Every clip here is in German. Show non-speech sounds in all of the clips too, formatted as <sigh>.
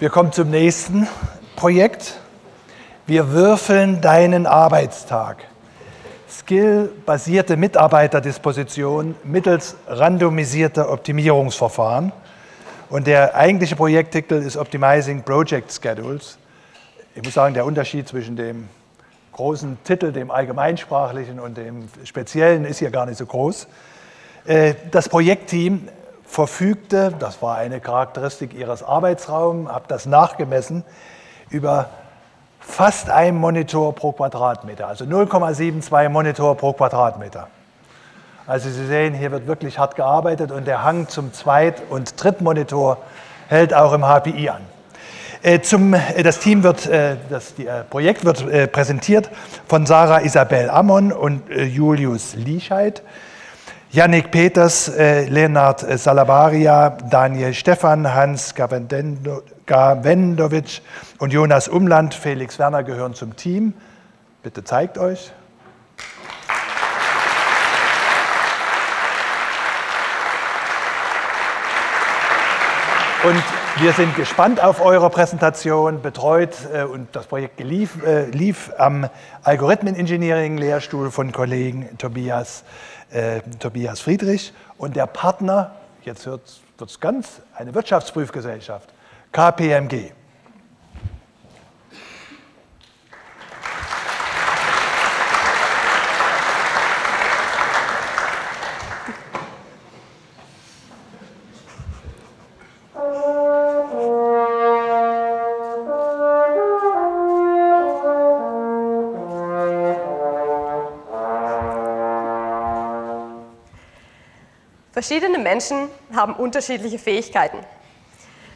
Wir kommen zum nächsten Projekt. Wir würfeln deinen Arbeitstag. Skill-basierte Mitarbeiterdisposition mittels randomisierter Optimierungsverfahren. Und der eigentliche Projekttitel ist Optimizing Project Schedules. Ich muss sagen, der Unterschied zwischen dem großen Titel, dem allgemeinsprachlichen und dem speziellen, ist hier gar nicht so groß. Äh, das Projektteam verfügte, das war eine Charakteristik ihres Arbeitsraums, habe das nachgemessen, über fast ein Monitor pro Quadratmeter, also 0,72 Monitor pro Quadratmeter. Also Sie sehen, hier wird wirklich hart gearbeitet und der Hang zum Zweit- und Drittmonitor hält auch im HPI an. Äh, zum, äh, das Team wird, äh, das die, Projekt wird präsentiert von Sarah Isabel Ammon und Julius Liescheid. Yannick Peters, äh, Leonard Salabaria, Daniel Stephan, Hans Gavendovic und Jonas Umland, Felix Werner gehören zum Team. Bitte zeigt euch. Und wir sind gespannt auf eure Präsentation, betreut äh, und das Projekt lief, äh, lief am Algorithmen-Engineering-Lehrstuhl von Kollegen Tobias äh, Tobias Friedrich und der Partner, jetzt wird es ganz, eine Wirtschaftsprüfgesellschaft, KPMG. Verschiedene Menschen haben unterschiedliche Fähigkeiten.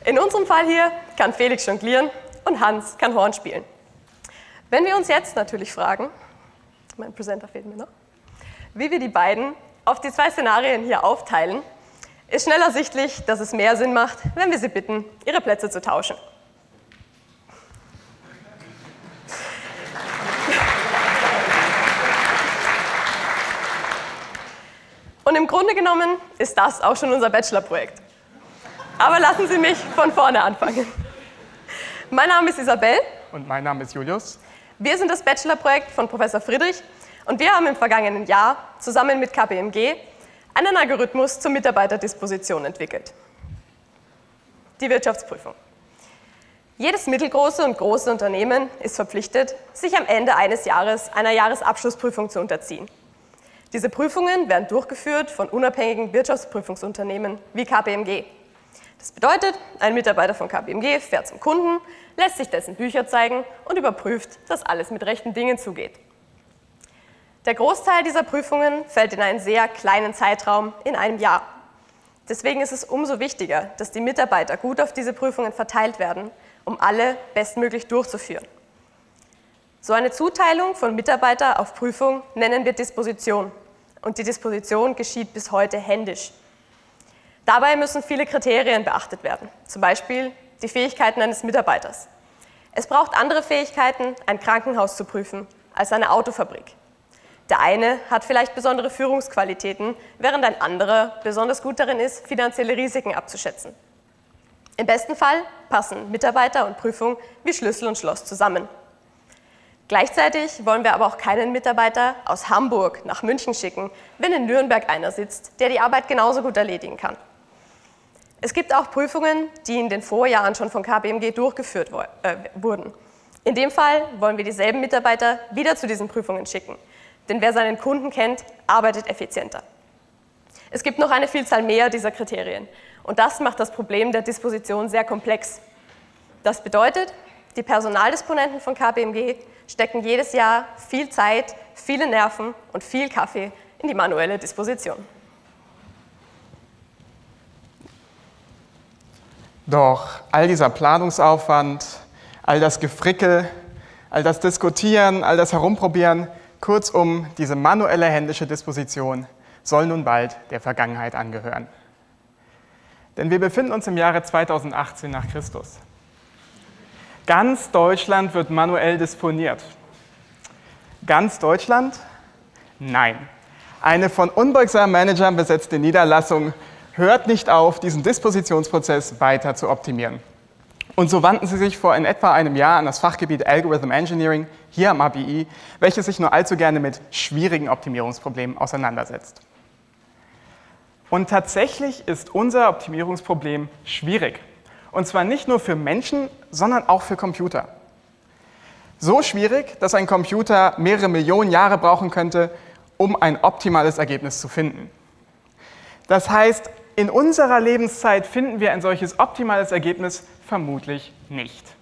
In unserem Fall hier kann Felix jonglieren und Hans kann Horn spielen. Wenn wir uns jetzt natürlich fragen, mein Presenter fehlt mir noch, wie wir die beiden auf die zwei Szenarien hier aufteilen, ist schnell ersichtlich, dass es mehr Sinn macht, wenn wir sie bitten, ihre Plätze zu tauschen. Und im Grunde genommen ist das auch schon unser Bachelorprojekt. Aber lassen Sie mich von vorne anfangen. Mein Name ist Isabel. Und mein Name ist Julius. Wir sind das Bachelorprojekt von Professor Friedrich und wir haben im vergangenen Jahr zusammen mit KPMG einen Algorithmus zur Mitarbeiterdisposition entwickelt. Die Wirtschaftsprüfung. Jedes mittelgroße und große Unternehmen ist verpflichtet, sich am Ende eines Jahres einer Jahresabschlussprüfung zu unterziehen. Diese Prüfungen werden durchgeführt von unabhängigen Wirtschaftsprüfungsunternehmen wie KPMG. Das bedeutet, ein Mitarbeiter von KPMG fährt zum Kunden, lässt sich dessen Bücher zeigen und überprüft, dass alles mit rechten Dingen zugeht. Der Großteil dieser Prüfungen fällt in einen sehr kleinen Zeitraum in einem Jahr. Deswegen ist es umso wichtiger, dass die Mitarbeiter gut auf diese Prüfungen verteilt werden, um alle bestmöglich durchzuführen. So eine Zuteilung von Mitarbeiter auf Prüfung nennen wir Disposition und die Disposition geschieht bis heute händisch. Dabei müssen viele Kriterien beachtet werden, zum Beispiel die Fähigkeiten eines Mitarbeiters. Es braucht andere Fähigkeiten, ein Krankenhaus zu prüfen, als eine Autofabrik. Der eine hat vielleicht besondere Führungsqualitäten, während ein anderer besonders gut darin ist, finanzielle Risiken abzuschätzen. Im besten Fall passen Mitarbeiter und Prüfung wie Schlüssel und Schloss zusammen. Gleichzeitig wollen wir aber auch keinen Mitarbeiter aus Hamburg nach München schicken, wenn in Nürnberg einer sitzt, der die Arbeit genauso gut erledigen kann. Es gibt auch Prüfungen, die in den Vorjahren schon von KPMG durchgeführt äh, wurden. In dem Fall wollen wir dieselben Mitarbeiter wieder zu diesen Prüfungen schicken. Denn wer seinen Kunden kennt, arbeitet effizienter. Es gibt noch eine Vielzahl mehr dieser Kriterien. Und das macht das Problem der Disposition sehr komplex. Das bedeutet, die Personaldisponenten von KPMG stecken jedes Jahr viel Zeit, viele Nerven und viel Kaffee in die manuelle Disposition. Doch all dieser Planungsaufwand, all das Gefrickel, all das Diskutieren, all das Herumprobieren, kurzum diese manuelle händische Disposition soll nun bald der Vergangenheit angehören. Denn wir befinden uns im Jahre 2018 nach Christus. Ganz Deutschland wird manuell disponiert. Ganz Deutschland? Nein. Eine von unbeugsamen Managern besetzte Niederlassung hört nicht auf, diesen Dispositionsprozess weiter zu optimieren. Und so wandten sie sich vor in etwa einem Jahr an das Fachgebiet Algorithm Engineering hier am ABI, welches sich nur allzu gerne mit schwierigen Optimierungsproblemen auseinandersetzt. Und tatsächlich ist unser Optimierungsproblem schwierig. Und zwar nicht nur für Menschen, sondern auch für Computer. So schwierig, dass ein Computer mehrere Millionen Jahre brauchen könnte, um ein optimales Ergebnis zu finden. Das heißt, in unserer Lebenszeit finden wir ein solches optimales Ergebnis vermutlich nicht.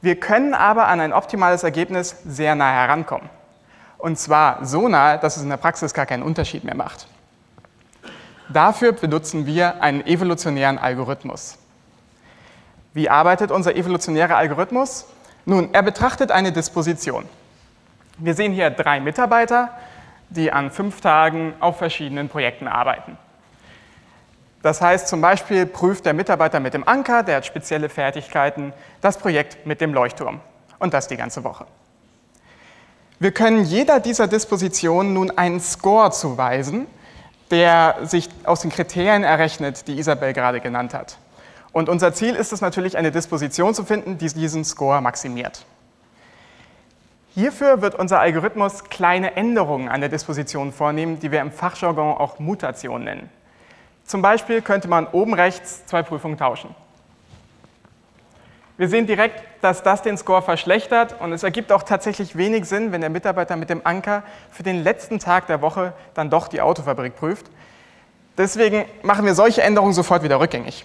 Wir können aber an ein optimales Ergebnis sehr nah herankommen. Und zwar so nahe, dass es in der Praxis gar keinen Unterschied mehr macht. Dafür benutzen wir einen evolutionären Algorithmus. Wie arbeitet unser evolutionärer Algorithmus? Nun, er betrachtet eine Disposition. Wir sehen hier drei Mitarbeiter, die an fünf Tagen auf verschiedenen Projekten arbeiten. Das heißt zum Beispiel prüft der Mitarbeiter mit dem Anker, der hat spezielle Fertigkeiten, das Projekt mit dem Leuchtturm. Und das die ganze Woche. Wir können jeder dieser Dispositionen nun einen Score zuweisen, der sich aus den Kriterien errechnet, die Isabel gerade genannt hat. Und unser Ziel ist es natürlich, eine Disposition zu finden, die diesen Score maximiert. Hierfür wird unser Algorithmus kleine Änderungen an der Disposition vornehmen, die wir im Fachjargon auch Mutation nennen. Zum Beispiel könnte man oben rechts zwei Prüfungen tauschen. Wir sehen direkt, dass das den Score verschlechtert und es ergibt auch tatsächlich wenig Sinn, wenn der Mitarbeiter mit dem Anker für den letzten Tag der Woche dann doch die Autofabrik prüft. Deswegen machen wir solche Änderungen sofort wieder rückgängig.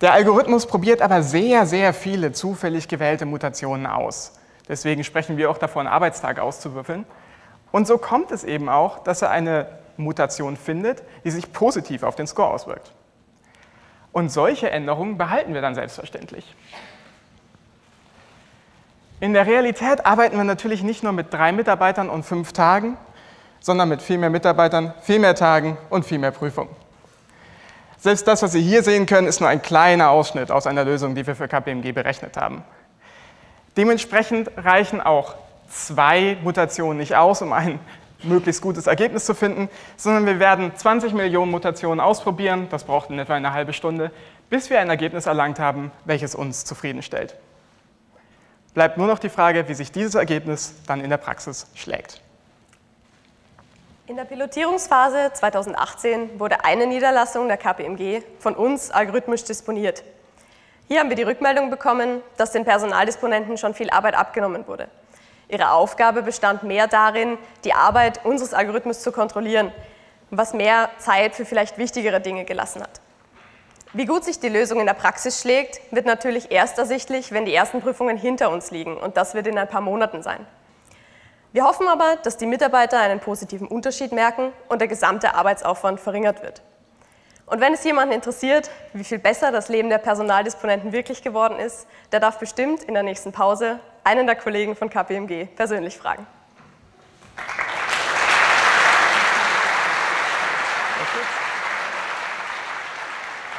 Der Algorithmus probiert aber sehr, sehr viele zufällig gewählte Mutationen aus. Deswegen sprechen wir auch davon, Arbeitstage auszuwürfeln. Und so kommt es eben auch, dass er eine Mutation findet, die sich positiv auf den Score auswirkt. Und solche Änderungen behalten wir dann selbstverständlich. In der Realität arbeiten wir natürlich nicht nur mit drei Mitarbeitern und fünf Tagen, sondern mit viel mehr Mitarbeitern, viel mehr Tagen und viel mehr Prüfungen. Selbst das, was Sie hier sehen können, ist nur ein kleiner Ausschnitt aus einer Lösung, die wir für KPMG berechnet haben. Dementsprechend reichen auch zwei Mutationen nicht aus, um ein <laughs> möglichst gutes Ergebnis zu finden, sondern wir werden 20 Millionen Mutationen ausprobieren, das braucht in etwa eine halbe Stunde, bis wir ein Ergebnis erlangt haben, welches uns zufriedenstellt. Bleibt nur noch die Frage, wie sich dieses Ergebnis dann in der Praxis schlägt. In der Pilotierungsphase 2018 wurde eine Niederlassung der KPMG von uns algorithmisch disponiert. Hier haben wir die Rückmeldung bekommen, dass den Personaldisponenten schon viel Arbeit abgenommen wurde. Ihre Aufgabe bestand mehr darin, die Arbeit unseres Algorithmus zu kontrollieren, was mehr Zeit für vielleicht wichtigere Dinge gelassen hat. Wie gut sich die Lösung in der Praxis schlägt, wird natürlich erst ersichtlich, wenn die ersten Prüfungen hinter uns liegen und das wird in ein paar Monaten sein. Wir hoffen aber, dass die Mitarbeiter einen positiven Unterschied merken und der gesamte Arbeitsaufwand verringert wird. Und wenn es jemanden interessiert, wie viel besser das Leben der Personaldisponenten wirklich geworden ist, der darf bestimmt in der nächsten Pause einen der Kollegen von KPMG persönlich fragen.